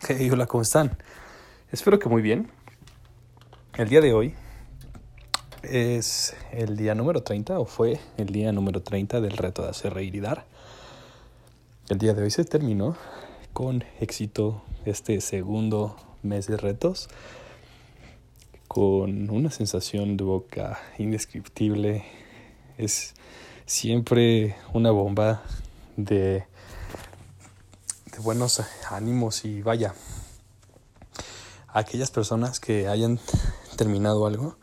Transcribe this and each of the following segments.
Hey, hola, ¿cómo están? Espero que muy bien. El día de hoy es el día número 30 o fue el día número 30 del reto de hacer reír y dar. El día de hoy se terminó con éxito este segundo mes de retos con una sensación de boca indescriptible. Es siempre una bomba de, buenos ánimos y vaya, aquellas personas que hayan terminado algo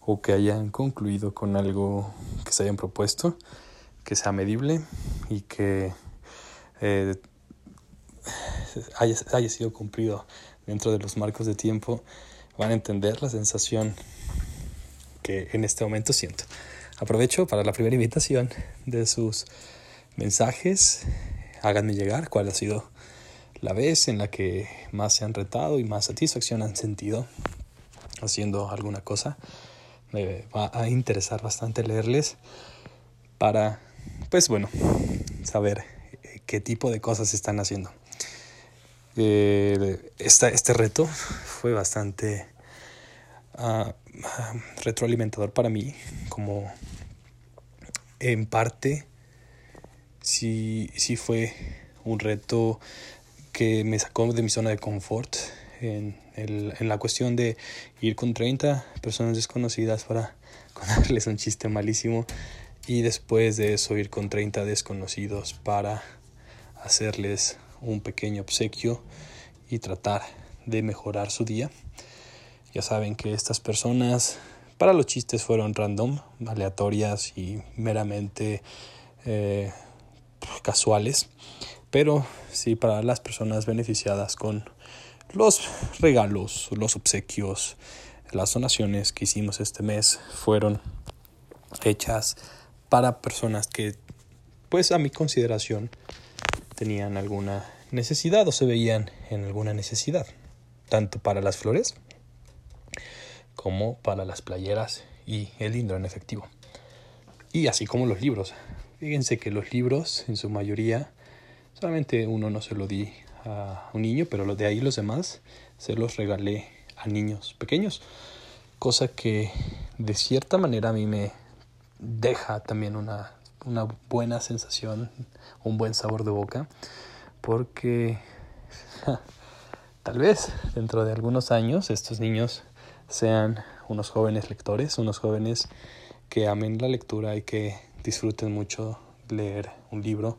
o que hayan concluido con algo que se hayan propuesto, que sea medible y que eh, haya, haya sido cumplido dentro de los marcos de tiempo, van a entender la sensación que en este momento siento. Aprovecho para la primera invitación de sus mensajes. Háganme llegar cuál ha sido la vez en la que más se han retado y más satisfacción han sentido haciendo alguna cosa. Me va a interesar bastante leerles para, pues bueno, saber qué tipo de cosas están haciendo. Eh, esta, este reto fue bastante uh, retroalimentador para mí, como en parte sí, sí fue un reto que me sacó de mi zona de confort en, el, en la cuestión de ir con 30 personas desconocidas para contarles un chiste malísimo y después de eso ir con 30 desconocidos para hacerles un pequeño obsequio y tratar de mejorar su día. Ya saben que estas personas para los chistes fueron random, aleatorias y meramente eh, casuales, pero sí para las personas beneficiadas con los regalos, los obsequios, las donaciones que hicimos este mes fueron hechas para personas que, pues a mi consideración, tenían alguna necesidad o se veían en alguna necesidad, tanto para las flores como para las playeras y el dinero en efectivo. Y así como los libros. Fíjense que los libros, en su mayoría, solamente uno no se lo di a un niño, pero de ahí los demás se los regalé a niños pequeños. Cosa que de cierta manera a mí me deja también una, una buena sensación, un buen sabor de boca, porque tal vez dentro de algunos años estos niños sean unos jóvenes lectores, unos jóvenes que amen la lectura y que disfruten mucho leer un libro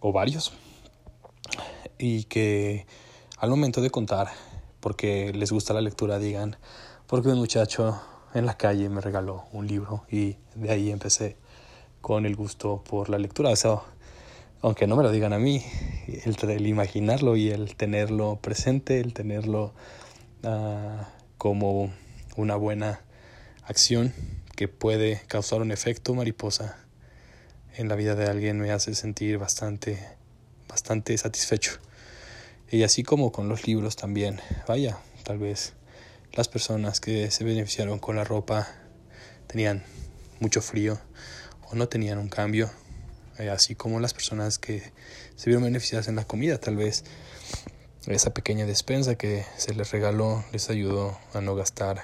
o varios y que al momento de contar porque les gusta la lectura digan porque un muchacho en la calle me regaló un libro y de ahí empecé con el gusto por la lectura. O aunque no me lo digan a mí, el, el imaginarlo y el tenerlo presente, el tenerlo uh, como una buena acción que puede causar un efecto mariposa en la vida de alguien me hace sentir bastante, bastante satisfecho. Y así como con los libros también, vaya, tal vez las personas que se beneficiaron con la ropa tenían mucho frío o no tenían un cambio, eh, así como las personas que se vieron beneficiadas en la comida, tal vez esa pequeña despensa que se les regaló les ayudó a no gastar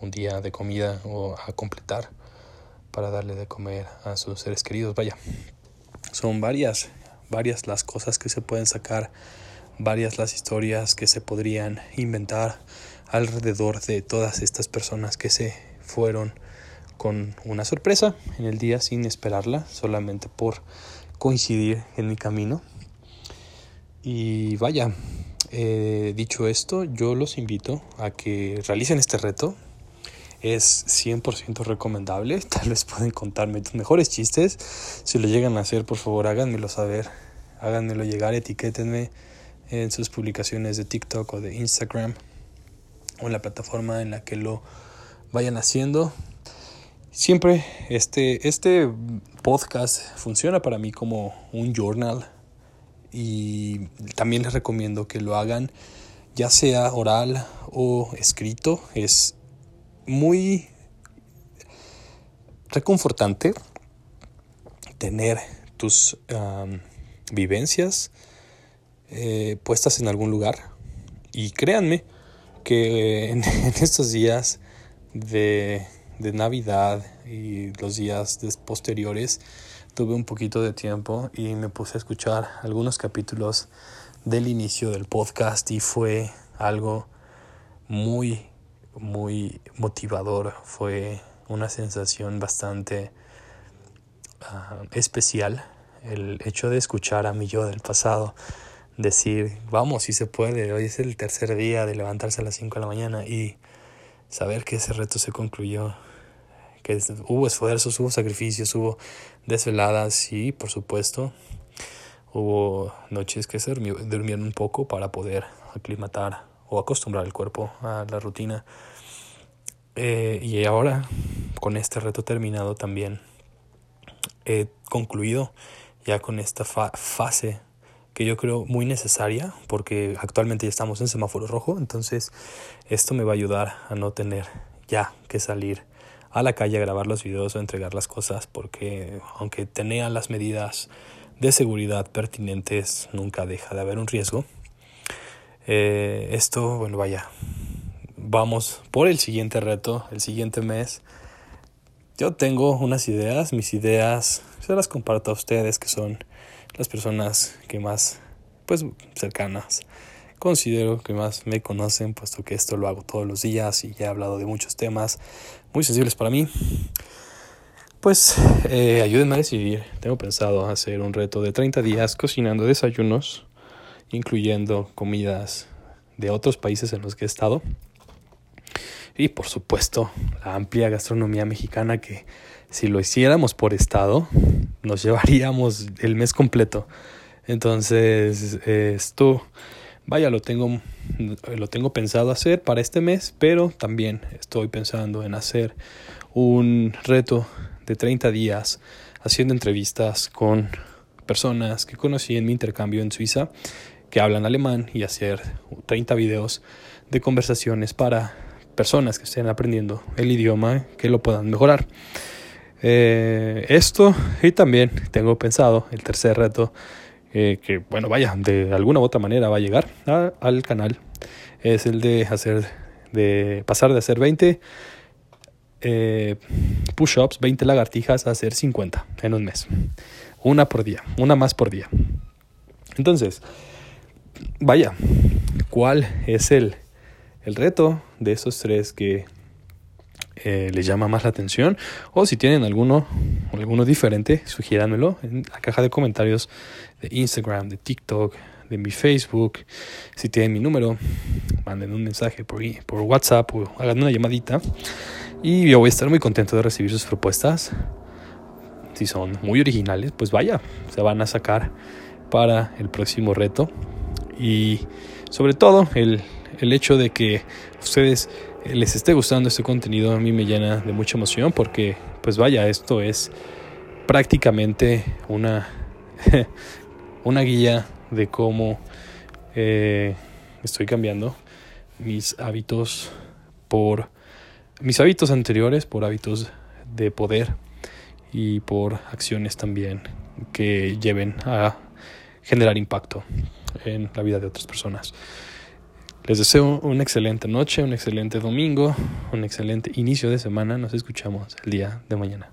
un día de comida o a completar para darle de comer a sus seres queridos. Vaya, son varias, varias las cosas que se pueden sacar, varias las historias que se podrían inventar alrededor de todas estas personas que se fueron con una sorpresa en el día sin esperarla, solamente por coincidir en mi camino. Y vaya, eh, dicho esto, yo los invito a que realicen este reto. Es 100% recomendable. Tal vez pueden contarme tus mejores chistes. Si lo llegan a hacer, por favor, háganmelo saber. Háganmelo llegar, etiquétenme en sus publicaciones de TikTok o de Instagram o en la plataforma en la que lo vayan haciendo. Siempre este, este podcast funciona para mí como un journal y también les recomiendo que lo hagan ya sea oral o escrito. Es muy reconfortante tener tus vivencias eh, puestas en algún lugar. Y créanme que en, estos días de, de, Navidad y los días posteriores tuve un poquito de tiempo y me puse a escuchar algunos capítulos del inicio del podcast y fue algo muy, muy motivador. Fue una sensación bastante ah, especial el hecho de escuchar a mi yo del pasado decir, vamos, si se puede, hoy es el tercer día de levantarse a las 5 de la mañana y saber que ese reto se concluyó, que hubo esfuerzos, hubo sacrificios, hubo desveladas y, por supuesto, hubo noches que se durmieron un poco para poder aclimatar o acostumbrar el cuerpo a la rutina. Eh, y ahora, con este reto terminado también, he concluido ya con esta fase que yo creo muy necesaria porque actualmente ya estamos en semáforo rojo, entonces esto me va a ayudar a no tener ya que salir a la calle a grabar los videos o entregar las cosas porque aunque tenía las medidas de seguridad pertinentes nunca deja de haber un riesgo. Eh, esto, bueno, vaya, vamos por el siguiente reto, el siguiente mes. Yo tengo unas ideas, mis ideas se las comparto a ustedes que son las personas que más, pues, cercanas. Considero que más me conocen, puesto que esto lo hago todos los días y ya he hablado de muchos temas muy sensibles para mí. Pues eh, ayúdenme a decidir. Tengo pensado hacer un reto de 30 días cocinando desayunos, incluyendo comidas de otros países en los que he estado. Y por supuesto, la amplia gastronomía mexicana que si lo hiciéramos por estado, nos llevaríamos el mes completo. Entonces, esto, vaya, lo tengo, lo tengo pensado hacer para este mes, pero también estoy pensando en hacer un reto de 30 días haciendo entrevistas con personas que conocí en mi intercambio en Suiza que hablan alemán y hacer 30 videos de conversaciones para personas que estén aprendiendo el idioma que lo puedan mejorar. Eh, esto y también tengo pensado el tercer reto eh, que bueno vaya de alguna u otra manera va a llegar al canal es el de hacer de pasar de hacer 20 eh, push-ups 20 lagartijas a hacer 50 en un mes una por día una más por día entonces vaya. Cuál es el el reto de esos tres que eh, les llama más la atención o si tienen alguno alguno diferente sugiéranmelo en la caja de comentarios de Instagram de TikTok de mi Facebook. Si tienen mi número manden un mensaje por, por WhatsApp o hagan una llamadita. Y yo voy a estar muy contento de recibir sus propuestas. Si son muy originales pues vaya se van a sacar para el próximo reto y sobre todo el, el hecho de que ustedes les esté gustando este contenido a mí me llena de mucha emoción porque pues vaya, esto es prácticamente una, una guía de cómo eh, estoy cambiando mis hábitos por mis hábitos anteriores por hábitos de poder y por acciones también que lleven a generar impacto en la vida de otras personas. Les deseo una excelente noche, un excelente domingo, un excelente inicio de semana. Nos escuchamos el día de mañana.